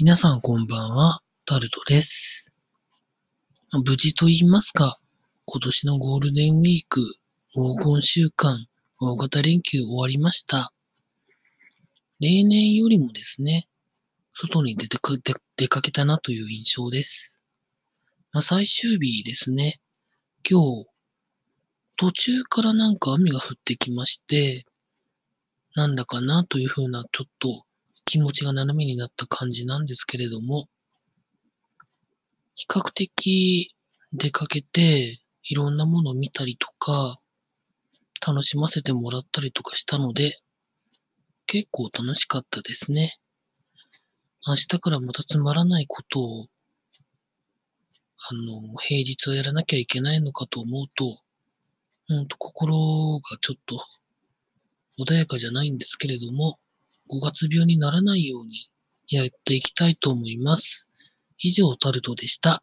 皆さんこんばんは、タルトです。無事と言いますか、今年のゴールデンウィーク、黄金週間、大型連休終わりました。例年よりもですね、外に出てか出出かけたなという印象です。まあ、最終日ですね、今日、途中からなんか雨が降ってきまして、なんだかなというふうなちょっと気持ちが斜めになった感じなんですけれども、比較的出かけていろんなものを見たりとか、楽しませてもらったりとかしたので、結構楽しかったですね。明日からまたつまらないことを、あの、平日はやらなきゃいけないのかと思うと、ほんと心がちょっと穏やかじゃないんですけれども、5月病にならないようにやっていきたいと思います。以上、タルトでした。